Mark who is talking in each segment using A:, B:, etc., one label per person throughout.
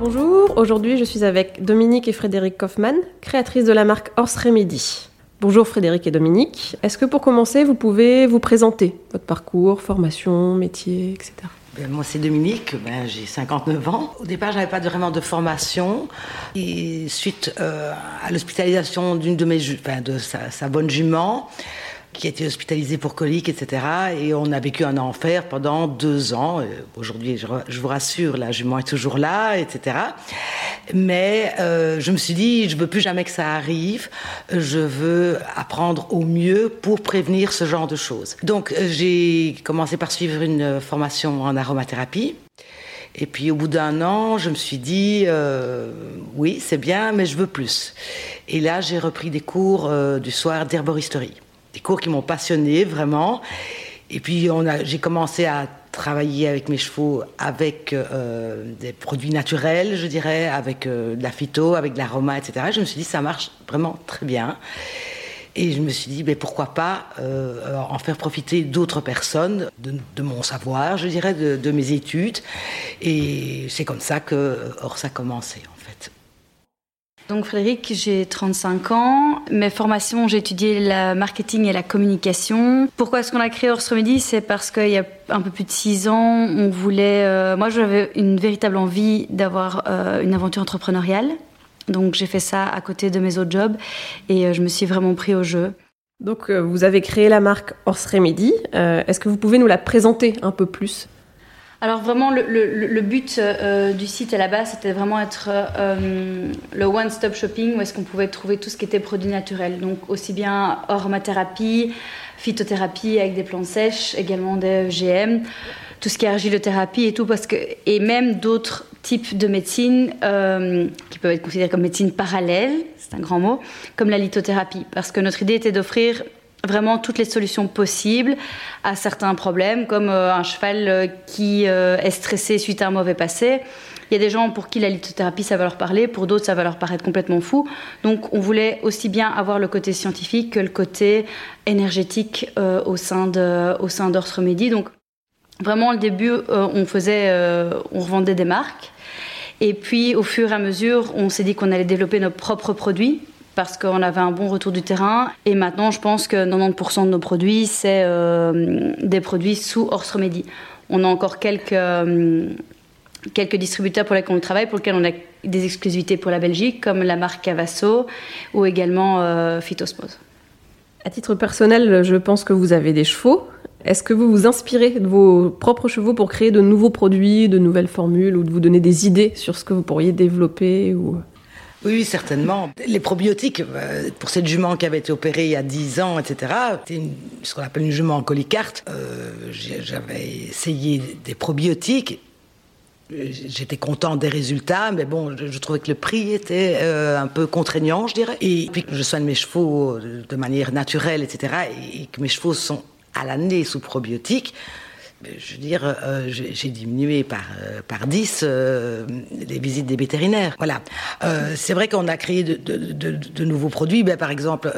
A: Bonjour, aujourd'hui je suis avec Dominique et Frédéric Kaufmann, créatrices de la marque Horse Remedy. Bonjour Frédéric et Dominique. Est-ce que pour commencer, vous pouvez vous présenter votre parcours, formation, métier, etc.
B: Ben, moi, c'est Dominique, ben, j'ai 59 ans. Au départ, je n'avais pas vraiment de formation. Et suite euh, à l'hospitalisation d'une de mes, enfin, de sa bonne jument, qui a été hospitalisé pour colique, etc. Et on a vécu un enfer pendant deux ans. Aujourd'hui, je, vous rassure, la jument est toujours là, etc. Mais euh, je me suis dit, je veux plus jamais que ça arrive. Je veux apprendre au mieux pour prévenir ce genre de choses. Donc, euh, j'ai commencé par suivre une formation en aromathérapie. Et puis au bout d'un an, je me suis dit, euh, oui, c'est bien, mais je veux plus. Et là, j'ai repris des cours du soir d'herboristerie des cours qui m'ont passionné vraiment. Et puis j'ai commencé à travailler avec mes chevaux avec euh, des produits naturels, je dirais, avec euh, de la phyto, avec de l'aroma, etc. je me suis dit, ça marche vraiment très bien. Et je me suis dit, mais pourquoi pas euh, en faire profiter d'autres personnes, de, mon savoir, je dirais, de, mes études. Et c'est comme ça que Or ça a commencé.
C: Donc Frédéric, j'ai 35 ans. Mes formations, j'ai étudié le marketing et la communication. Pourquoi est-ce qu'on a créé Horse Remedy C'est parce qu'il y a un peu plus de 6 ans, on voulait... Euh, moi, j'avais une véritable envie d'avoir euh, une aventure entrepreneuriale. Donc j'ai fait ça à côté de mes autres jobs et euh, je me suis vraiment pris au jeu.
A: Donc vous avez créé la marque Horse Remedy. Est-ce que vous pouvez nous la présenter un peu plus?
C: Alors vraiment, le, but euh, du site à la base, c'était vraiment être euh, le one-stop shopping où est-ce qu'on pouvait trouver tout ce qui était produit naturel. Donc aussi bien aromathérapie, phytothérapie avec des plantes sèches, également des EGM, tout ce qui est argilothérapie et tout, parce que et même d'autres types de médecine euh, qui peuvent être considérées comme médecine parallèle, c'est un grand mot, comme la lithothérapie, parce que notre idée était d'offrir vraiment toutes les solutions possibles à certains problèmes, comme euh, un cheval euh, qui euh, est stressé suite à un mauvais passé. Il y a des gens pour qui la lithothérapie, ça va leur parler, pour d'autres, ça va leur paraître complètement fou. Donc, on voulait aussi bien avoir le côté scientifique que le côté énergétique au sein de, sein Remedy. Donc, vraiment, au début, on faisait, on revendait des marques. Et puis, au fur et à mesure, on s'est dit qu'on allait développer nos propres produits parce qu'on avait un bon retour du terrain. Et maintenant, je pense que 90% de nos produits, c'est euh, des produits sous Horse Remedy. On a encore quelques, euh, quelques distributeurs pour lesquels on travaille, pour lesquels on a des exclusivités pour la Belgique, comme la marque Cavasso ou également euh, Phytosmose.
A: À titre personnel, je pense que vous avez des chevaux. Est-ce que vous vous inspirez de vos propres chevaux pour créer de nouveaux produits, de nouvelles formules ou de vous donner des idées sur ce que vous pourriez développer ou...
B: Oui, certainement. Les probiotiques, euh, pour cette jument qui avait été opérée il y a 10 ans, etc., c'était ce qu'on appelle une jument en colicarte. Euh, J'avais essayé des probiotiques. J'étais content des résultats, mais bon, je, trouvais que le prix était euh, un peu contraignant, je dirais. Et puis que je soigne mes chevaux de manière naturelle, etc., et que mes chevaux sont à l'année sous probiotiques, je veux dire, euh, j'ai diminué par, euh, par 10 euh, les visites des vétérinaires. Voilà. c'est vrai qu'on a créé de, nouveaux produits. Ben, par exemple,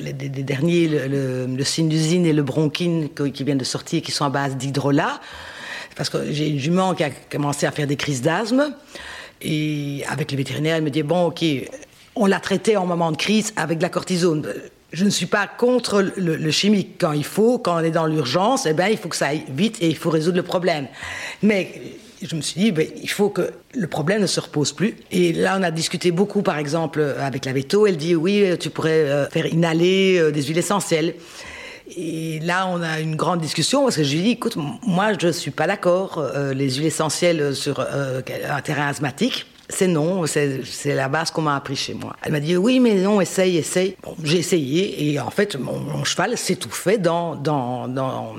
B: les, derniers, le, le, sinusine et le bronchine qui viennent de sortir, qui sont à base d'hydrolat. Parce que j'ai une jument qui a commencé à faire des crises d'asthme. Et avec les vétérinaires, elle me dit, bon, ok, on l'a traité en moment de crise avec de la cortisone je ne suis pas contre le, chimique. Quand il faut, quand on est dans l'urgence, eh ben, il faut que ça aille vite et il faut résoudre le problème. Mais je me suis dit, ben, il faut que le problème ne se repose plus. Et là, on a discuté beaucoup, par exemple, avec la veto. Elle dit, oui, tu pourrais euh, faire inhaler euh, des huiles essentielles. Et là, on a une grande discussion parce que je lui dis, écoute, moi, je ne suis pas d'accord, euh, les huiles essentielles sur un terrain asthmatique. C'est non, c'est la base qu'on m'a appris chez moi. Elle m'a dit oui, mais non, essaye, essaye. Bon, j'ai essayé et en fait, mon, cheval s'étouffait dans, dans, dans,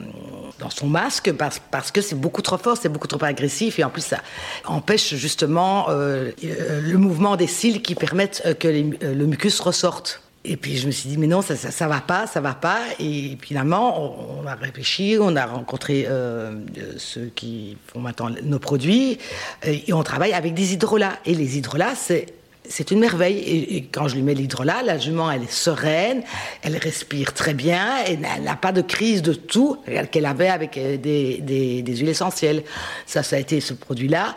B: dans, son masque parce, parce que c'est beaucoup trop fort, c'est beaucoup trop agressif et en plus ça empêche justement euh, le mouvement des cils qui permettent que le mucus ressorte. Et puis je me suis dit, mais non, ça, ça, va pas, ça va pas. Et finalement, on, a réfléchi, on a rencontré euh, ceux qui font maintenant nos produits, et on travaille avec des hydrolats. Et les hydrolats, c'est c'est une merveille. Et, quand je lui mets l'hydrolat, la jument, elle est sereine, elle respire très bien, et elle n'a pas de crise de tout qu'elle avait avec euh, des, huiles essentielles. Ça, ça a été ce produit-là.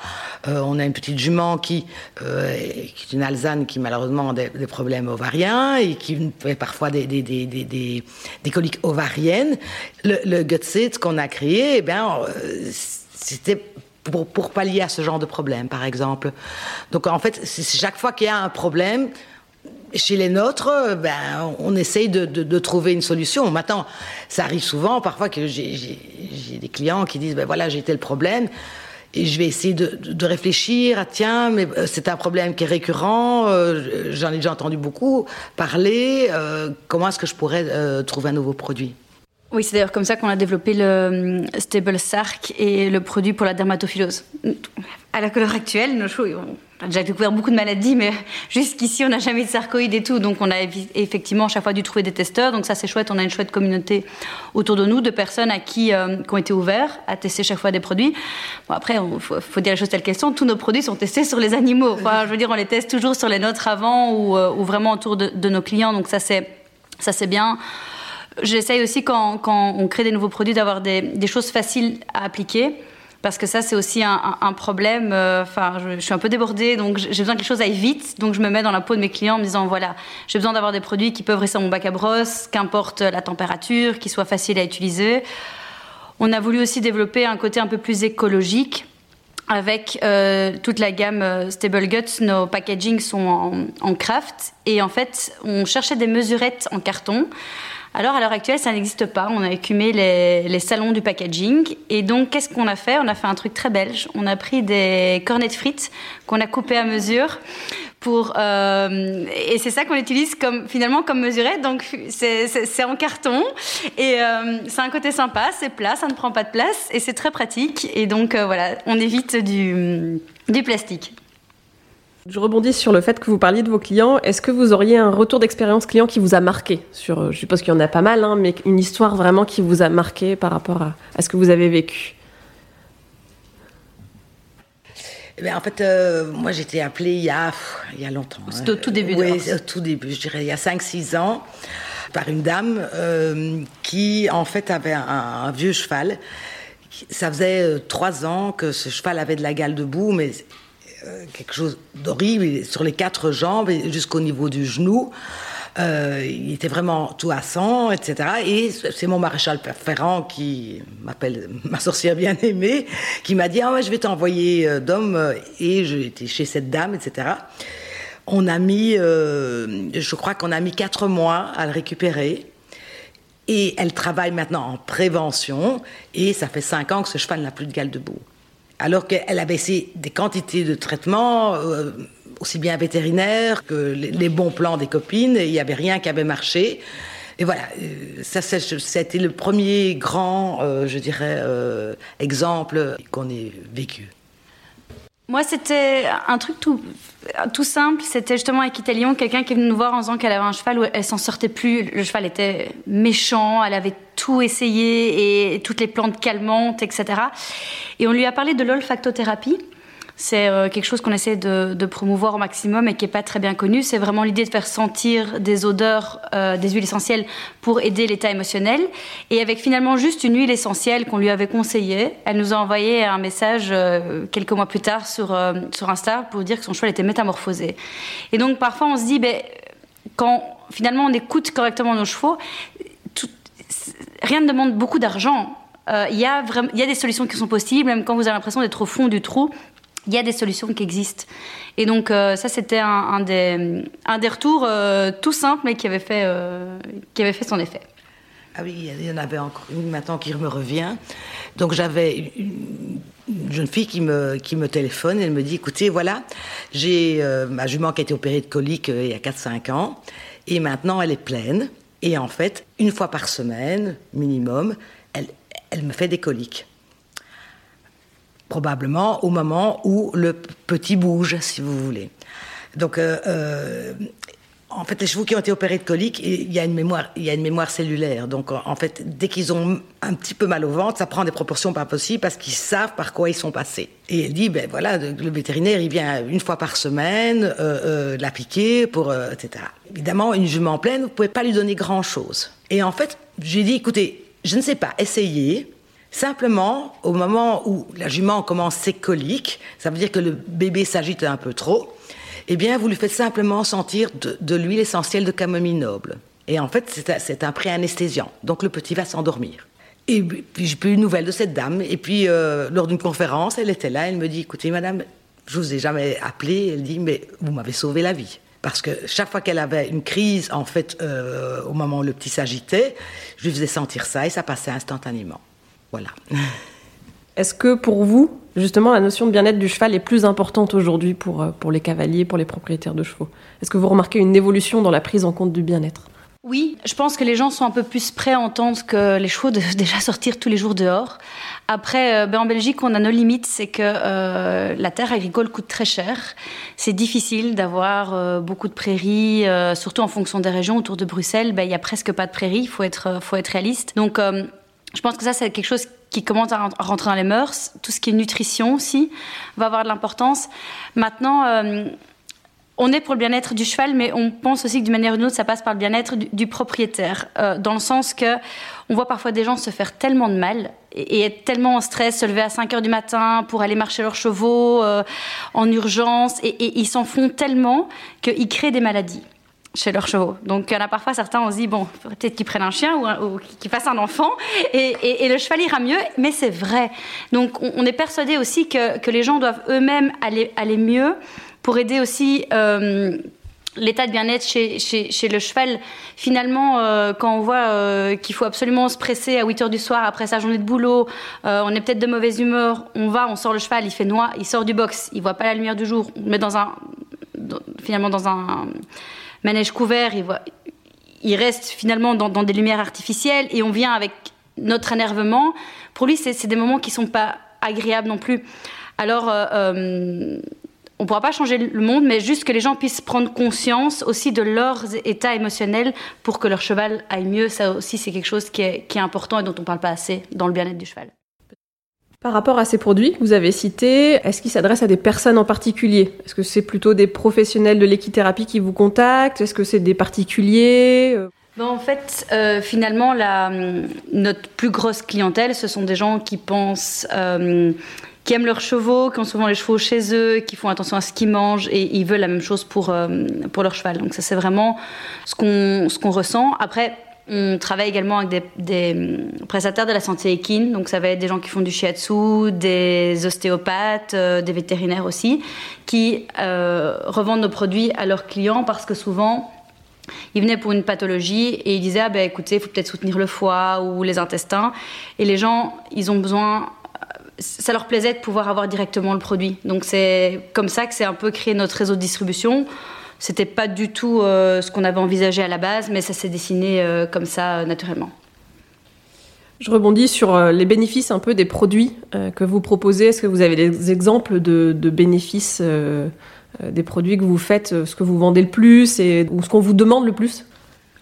B: Euh, on a une petite jument qui, euh, qui est une alzane qui malheureusement a des, problèmes ovariens et qui fait parfois des, des, coliques ovariennes. Le, le Gutsit qu'on a créé, eh bien, c'était pour, pallier à ce genre de problème, par exemple. Donc en fait, chaque fois qu'il y a un problème, chez les nôtres, ben, on essaye de, trouver une solution. Maintenant, ça arrive souvent, parfois que j'ai des clients qui disent, ben voilà, j'ai tel problème, et je vais essayer de, réfléchir, ah, tiens, mais euh, c'est un problème qui est récurrent, euh, j'en ai déjà entendu beaucoup parler, euh, comment est-ce que je pourrais trouver un nouveau produit?
C: Oui, c'est d'ailleurs comme ça qu'on a développé le euh, Stable Sark et le produit pour la dermatophilose. À la couleur actuelle, nos chevaux, on a déjà découvert beaucoup de maladies, mais jusqu'ici, on n'a jamais de sarcoïde et tout. Donc, on a effectivement chaque fois dû trouver des testeurs. Donc, ça, c'est chouette. On a une chouette communauté autour de nous de personnes à qui, euh, qui ont été ouverts à tester chaque fois des produits. Bon, après, il faut, dire les choses telles qu'elles sont. Tous nos produits sont testés sur les animaux. Je veux dire, on les teste toujours sur les nôtres avant ou, euh, vraiment autour de, de, nos clients. Donc, ça, c'est bien. J'essaye aussi quand, on crée des nouveaux produits d'avoir des, choses faciles à appliquer. Parce que ça, c'est aussi un, problème. Euh, enfin, je, suis un peu débordée, donc j'ai besoin que les choses aillent vite. Donc, je me mets dans la peau de mes clients en me disant voilà, j'ai besoin d'avoir des produits qui peuvent rester dans mon bac à brosse, qu'importe la température, qui soient faciles à utiliser. On a voulu aussi développer un côté un peu plus écologique avec euh, toute la gamme euh, Stable Guts, nos packaging sont en, craft et en fait, on cherchait des mesurettes en carton alors à l'heure actuelle, ça n'existe pas. On a écumé les, salons du packaging. Et donc, qu'est-ce qu'on a fait? On a fait un truc très belge. On a pris des cornets de frites qu'on a coupés à mesure. Pour, euh, et c'est ça qu'on utilise comme, finalement comme mesurette. Donc, c'est en carton. Et euh, c'est un côté sympa, c'est plat, ça ne prend pas de place. Et c'est très pratique. Et donc, euh, voilà, on évite du, du plastique.
A: Je rebondis sur le fait que vous parliez de vos clients. Est-ce que vous auriez un retour d'expérience client qui vous a marqué sur, euh, Je suppose qu'il y en a pas mal, hein, mais une histoire vraiment qui vous a marqué par rapport à, ce que vous avez vécu?
B: Eh en fait, euh, moi j'ai été appelée il y a, il y a longtemps.
C: C'était au tout début
B: Oui, au tout début, je dirais il y a 5-6 ans, par une dame euh, qui en fait avait un, vieux cheval. Ça faisait 3 ans que ce cheval avait de la gale debout, mais euh, quelque chose d'horrible sur les quatre jambes jusqu'au niveau du genou. Euh, il était vraiment tout à sang, etc. Et c'est mon maréchal Ferrand qui m'appelle ma sorcière bien-aimée, qui m'a dit ah ouais, je vais t'envoyer euh, d'homme et j'étais chez cette dame, etc. On a mis, je crois qu'on a mis quatre mois à le récupérer. Et elle travaille maintenant en prévention et ça fait cinq ans que ce cheval n'a plus de gale debout alors qu'elle a baissé des quantités de traitements, euh, aussi bien vétérinaires que les, bons plans des copines, il n'y avait rien qui avait marché. Et voilà, euh, ça, c'était le premier grand, euh, je dirais, exemple qu'on ait vécu.
C: Moi, c'était un truc tout, tout simple. C'était justement avec Italion, quelqu'un qui est venu nous voir en disant qu'elle avait un cheval où elle s'en sortait plus. Le cheval était méchant, elle avait tout essayé et toutes les plantes calmantes, etc. Et on lui a parlé de l'olfactothérapie. C'est euh, quelque chose qu'on essaie de, promouvoir au maximum et qui n'est pas très bien connu. C'est vraiment l'idée de faire sentir des odeurs, euh, des huiles essentielles pour aider l'état émotionnel. Et avec finalement juste une huile essentielle qu'on lui avait conseillée, elle nous a envoyé un message euh, quelques mois plus tard sur, sur Insta pour dire que son cheval était métamorphosé. Et donc parfois on se dit, ben, quand finalement on écoute correctement nos chevaux, rien ne demande beaucoup d'argent. Il y, y a des solutions qui sont possibles, même quand vous avez l'impression d'être au fond du trou il y a des solutions qui existent. Et donc euh, ça, c'était un, des, un des retours euh, tout simples, mais qui avait, fait, euh, qui avait fait son effet.
B: Ah oui, il y en avait encore une maintenant qui me revient. Donc j'avais une, jeune fille qui me, qui me téléphone elle me dit, écoutez, voilà, j'ai ma jument qui a été opérée de colique il y a 4-5 ans et maintenant elle est pleine. Et en fait, une fois par semaine, minimum, elle, elle me fait des coliques. Probablement au moment où le petit bouge, si vous voulez. Donc, euh, en fait, les chevaux qui ont été opérés de colique, il y a une mémoire, il y a une mémoire cellulaire. Donc, en fait, dès qu'ils ont un petit peu mal au ventre, ça prend des proportions pas possibles parce qu'ils savent par quoi ils sont passés. Et elle dit, ben voilà, le vétérinaire, il vient une fois par semaine euh, euh, pour, euh, etc. Évidemment, une jument pleine, vous pouvez pas lui donner grand chose. Et en fait, j'ai dit, écoutez, je ne sais pas, essayez. Simplement, au moment où la jument commence ses coliques, ça veut dire que le bébé s'agite un peu trop eh bien, vous lui faites simplement sentir de, l'huile essentielle de camomille noble. Et en fait, c'est un, pré-anesthésiant. Donc, le petit va s'endormir. Et puis, j'ai plus une nouvelle de cette dame. Et puis, euh, lors d'une conférence, elle était là. Elle me dit Écoutez, madame, je vous ai jamais appelé. Elle dit Mais vous m'avez sauvé la vie. Parce que chaque fois qu'elle avait une crise, en fait, euh, au moment où le petit s'agitait, je lui faisais sentir ça et ça passait instantanément. Voilà.
A: Est-ce que pour vous, justement, la notion de bien-être du cheval est plus importante aujourd'hui pour, euh, pour les cavaliers, pour les propriétaires de chevaux? Est-ce que vous remarquez une évolution dans la prise en compte du bien-être?
C: Oui, je pense que les gens sont un peu plus prêts à entendre que les chevaux doivent déjà sortir tous les jours dehors. Après, euh, ben en Belgique, on a nos limites, c'est que euh, la terre agricole coûte très cher. C'est difficile d'avoir beaucoup de prairies, surtout en fonction des régions. Autour de Bruxelles, ben, il y a presque pas de prairies, il faut être, faut être réaliste. Donc, je pense que ça, c'est quelque chose qui commence à rentrer dans les mœurs. Tout ce qui est nutrition aussi va avoir de l'importance. Maintenant, euh, on est pour le bien-être du cheval, mais on pense aussi que d'une manière ou d'une autre, ça passe par le bien-être du, propriétaire, euh, dans le sens que on voit parfois des gens se faire tellement de mal et, être tellement en stress, se lever à 5 heures du matin pour aller marcher leurs chevaux euh, en urgence, et, et ils s'en font tellement qu'ils créent des maladies chez leurs chevaux. Donc il y en a parfois certains, on se dit, bon, peut-être qu'ils prennent un chien ou, qu'ils fassent un enfant, et, le cheval ira mieux, mais c'est vrai. Donc on, est persuadé aussi que, les gens doivent eux-mêmes aller, mieux pour aider aussi... Euh, l'état de bien-être chez, le cheval. Finalement, euh, quand on voit euh, qu'il faut absolument se presser à 8 heures du soir après sa journée de boulot, on est peut-être de mauvaise humeur, on va, on sort le cheval, il fait noir, il sort du box, il voit pas la lumière du jour, on le met dans un, finalement dans un manège couvert, il, il reste finalement dans, des lumières artificielles et on vient avec notre énervement. Pour lui, c'est des moments qui sont pas agréables non plus. Alors, euh, euh, on ne pourra pas changer le monde, mais juste que les gens puissent prendre conscience aussi de leur état émotionnel pour que leur cheval aille mieux. Ça aussi, c'est quelque chose qui est, qui est important et dont on ne parle pas assez dans le bien-être du cheval.
A: Par rapport à ces produits que vous avez cités, est-ce qu'ils s'adressent à des personnes en particulier? Est-ce que c'est plutôt des professionnels de l'équithérapie qui vous contactent? Est-ce que c'est des particuliers
C: ben, en fait, euh, finalement, la, notre plus grosse clientèle, ce sont des gens qui pensent, euh, qui aiment leurs chevaux, qui ont souvent les chevaux chez eux, qui font attention à ce qu'ils mangent et ils veulent la même chose pour, euh, pour leur cheval. Donc ça, c'est vraiment ce qu'on ce qu'on ressent. Après, on travaille également avec des, hum, prestataires de la santé équine, donc ça va être des gens qui font du shiatsu, des ostéopathes, euh, des vétérinaires aussi, qui euh, revendent nos produits à leurs clients parce que souvent, ils venaient pour une pathologie et ils disaient ah ben écoutez, il faut peut-être soutenir le foie ou les intestins. Et les gens, ils ont besoin, ça leur plaisait de pouvoir avoir directement le produit. Donc c'est comme ça que c'est un peu créé notre réseau de distribution. C'était pas du tout euh, ce qu'on avait envisagé à la base, mais ça s'est dessiné euh, comme ça euh, naturellement.
A: Je rebondis sur les bénéfices un peu des produits que vous proposez. Est-ce que vous avez des exemples de, bénéfices des produits que vous faites, ce que vous vendez le plus et, ou ce qu'on vous demande le plus?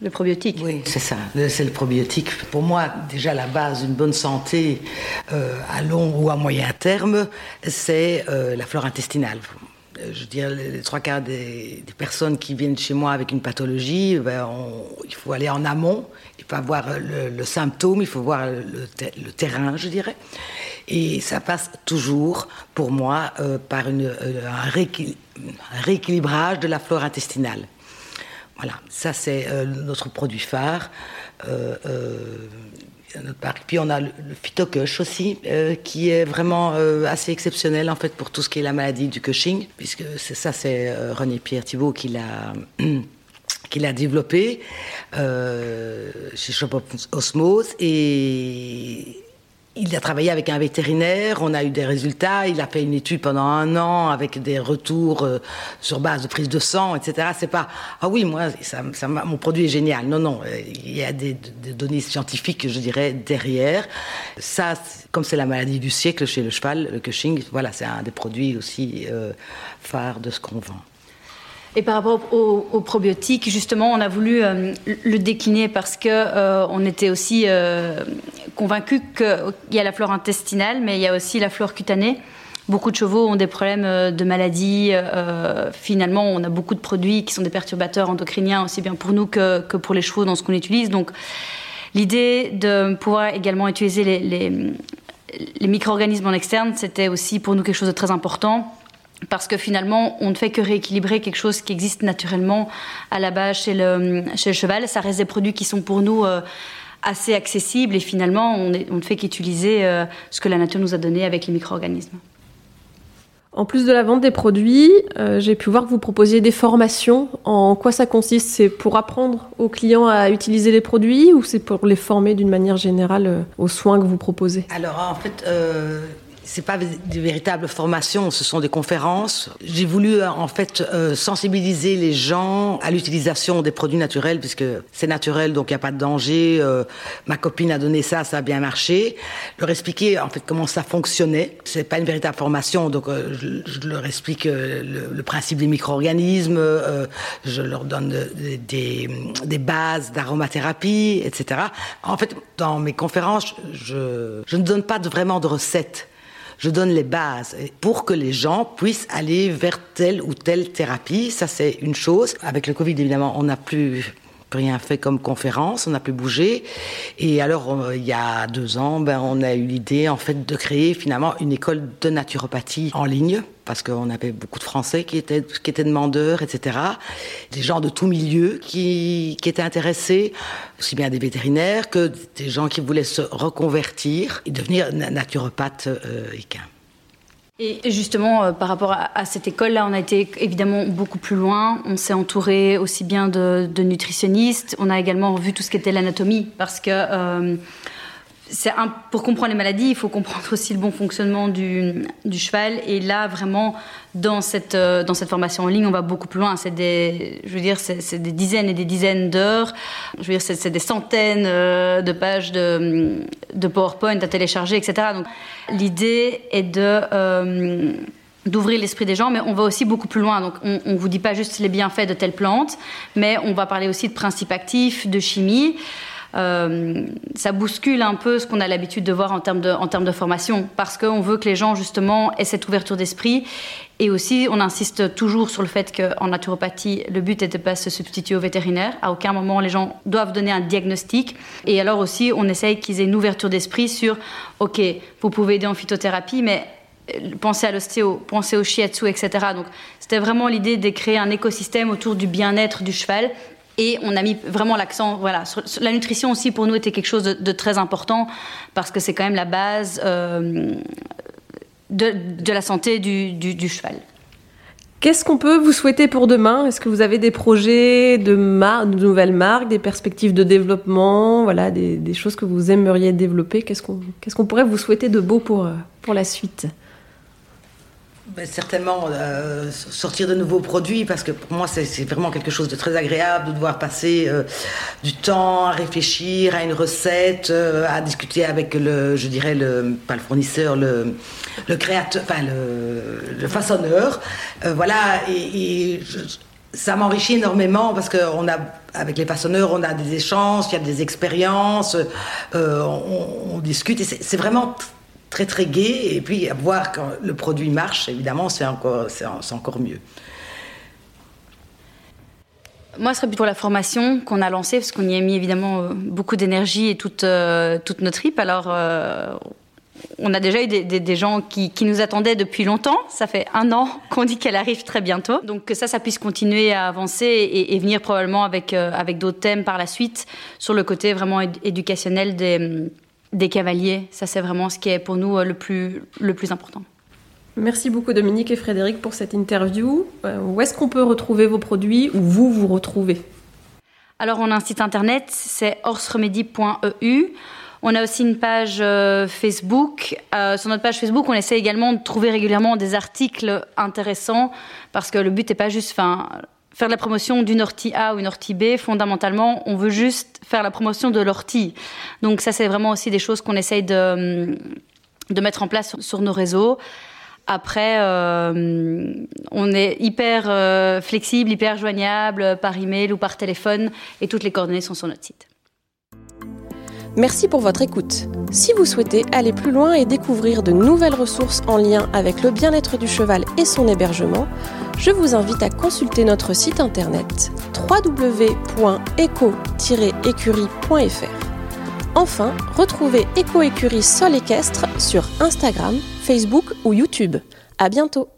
C: Le probiotique.
B: Oui, c'est ça. C'est le probiotique. Pour moi, déjà, la base d'une bonne santé à long ou à moyen terme, c'est la flore intestinale. Euh, je dire, les trois quarts des, personnes qui viennent chez moi avec une pathologie, ben, il faut aller en amont, il faut avoir le, symptôme, il faut voir le, terrain, je dirais. Et ça passe toujours, pour moi, euh, par euh, un, rééquilibrage de la flore intestinale. Voilà, ça c'est notre produit phare. Puis on a le, le aussi, euh, qui est vraiment euh, assez exceptionnel en fait pour tout ce qui est la maladie du Cushing, puisque c'est ça, c'est euh, René Pierre Thibault qui l'a qu'il a développé chez Shop Osmose. Et il a travaillé avec un vétérinaire, on a eu des résultats, il a fait une étude pendant un an avec des retours euh, sur base de prise de sang, etc. C'est pas ah oui moi mon produit est génial. Non non, il y a des, des données scientifiques je dirais derrière. Ça comme c'est la maladie du siècle chez le cheval, le Cushing, voilà c'est un des produits aussi euh, phares de ce qu'on vend.
C: Et par rapport aux, probiotiques, justement, on a voulu euh, le décliner parce que euh, on était aussi euh, convaincus qu'il y a la flore intestinale, mais il y a aussi la flore cutanée. Beaucoup de chevaux ont des problèmes de maladies. finalement, on a beaucoup de produits qui sont des perturbateurs endocriniens, aussi bien pour nous que, que pour les chevaux dans ce qu'on utilise. Donc, l'idée de pouvoir également utiliser les, les, les micro-organismes en externe, c'était aussi pour nous quelque chose de très important parce que finalement, on ne fait que rééquilibrer quelque chose qui existe naturellement à la base chez le, chez le cheval. Ça reste des produits qui sont pour nous euh, assez accessibles et finalement, on, ne fait qu'utiliser euh, ce que la nature nous a donné avec les micro-organismes.
A: En plus de la vente des produits, euh, j'ai pu voir que vous proposiez des formations. En quoi ça consiste? C'est pour apprendre aux clients à utiliser les produits ou c'est pour les former d'une manière générale aux soins que vous proposez?
B: Alors en fait, c'est pas des véritables formations, ce sont des conférences. J'ai voulu euh, en fait euh, sensibiliser les gens à l'utilisation des produits naturels puisque c'est naturel donc il n'y a pas de danger. Euh, ma copine a donné ça, ça a bien marché. Leur expliquer en fait comment ça fonctionnait. C'est pas une véritable formation donc je, je, leur explique le, le, principe des micro-organismes, je leur donne des, des bases d'aromathérapie, etc. En fait dans mes conférences je, je ne donne pas de, vraiment de recettes je donne les bases pour que les gens puissent aller vers telle ou telle thérapie. Ça, c'est une chose. Avec le Covid, évidemment, on n'a plus rien fait comme conférence, on n'a plus bougé. Et alors, il y a deux ans, ben, on a eu l'idée, en fait, de créer finalement une école de naturopathie en ligne, parce qu'on avait beaucoup de Français qui étaient, demandeurs, etc. Des gens de tout milieu qui, qui étaient intéressés, aussi bien des vétérinaires que des gens qui voulaient se reconvertir et devenir naturopathe euh, équin.
C: Et justement, euh, par rapport à, cette école-là, on a été évidemment beaucoup plus loin. On s'est entouré aussi bien de, nutritionnistes. On a également vu tout ce qui était l'anatomie, parce que euh, un, pour comprendre les maladies, il faut comprendre aussi le bon fonctionnement du, du cheval. Et là, vraiment, dans cette, euh, dans cette formation en ligne, on va beaucoup plus loin. C'est des, c'est des dizaines et des dizaines d'heures. Je veux dire, c'est des centaines euh, de pages de, de, PowerPoint à télécharger, etc. Donc, l'idée est de euh, d'ouvrir l'esprit des gens, mais on va aussi beaucoup plus loin. Donc, on ne vous dit pas juste les bienfaits de telle plante, mais on va parler aussi de principes actifs, de chimie. Euh, ça bouscule un peu ce qu'on a l'habitude de voir en termes de, formation, parce qu'on veut que les gens justement aient cette ouverture d'esprit. Et aussi, on insiste toujours sur le fait qu'en naturopathie, le but n'était pas de se substituer au vétérinaire. À aucun moment, les gens doivent donner un diagnostic. Et alors aussi, on essaye qu'ils aient une ouverture d'esprit sur, OK, vous pouvez aider en phytothérapie, mais euh, pensez à l'ostéo, pensez au shiatsu, etc. Donc, c'était vraiment l'idée de créer un écosystème autour du bien-être du cheval et on a mis vraiment l'accent, voilà, sur, la nutrition aussi pour nous était quelque chose de, très important parce que c'est quand même la base euh, de, la santé du, cheval.
A: Qu'est-ce qu'on peut vous souhaiter pour demain? Est-ce que vous avez des projets de, nouvelles marques, des perspectives de développement, voilà, des, choses que vous aimeriez développer? Qu'est-ce qu'on pourrait vous souhaiter de beau pour, pour la suite?
B: Ben, certainement euh, sortir de nouveaux produits parce que pour moi c'est vraiment quelque chose de très agréable de devoir passer euh, du temps à réfléchir à une recette, euh, à discuter avec le, je dirais le, pas le fournisseur, le, le créateur, enfin le, le façonneur, voilà et, ça m'enrichit énormément parce qu'on a, avec les façonneurs, on a des échanges, il y a des expériences, on, on, discute et c'est vraiment très très gai et puis à voir quand le produit marche, évidemment, c'est encore, encore mieux.
C: Moi, ce serait pour la formation qu'on a lancée, parce qu'on y a mis évidemment euh, beaucoup d'énergie et toute, euh, toute notre trip. Alors, euh, on a déjà eu des, gens qui, nous attendaient depuis longtemps. Ça fait un an qu'on dit qu'elle arrive très bientôt. Donc que ça, ça puisse continuer à avancer et, et venir probablement avec, avec d'autres thèmes par la suite sur le côté vraiment éducationnel des des cavaliers. Ça, c'est vraiment ce qui est pour nous euh, le plus, le plus important.
A: Merci beaucoup Dominique et Frédéric pour cette interview. Euh, où est-ce qu'on peut retrouver vos produits ou vous vous retrouvez?
C: Alors on a un site internet, c'est horsremedy.eu. On a aussi une page euh, Facebook. Euh, sur notre page Facebook, on essaie également de trouver régulièrement des articles intéressants parce que le but n'est pas juste faire la promotion d'une ortie A ou une ortie B. Fondamentalement, on veut juste faire la promotion de l'ortie. Donc ça, c'est vraiment aussi des choses qu'on essaye de, de mettre en place sur, nos réseaux. Après, euh, on est hyper flexible, hyper joignable par email ou par téléphone et toutes les coordonnées sont sur notre site.
A: Merci pour votre écoute. Si vous souhaitez aller plus loin et découvrir de nouvelles ressources en lien avec le bien-être du cheval et son hébergement, je vous invite à consulter notre site internet www.eco-écurie.fr. Enfin, retrouvez Eco Écurie Sol Équestre sur Instagram, Facebook ou YouTube. À bientôt!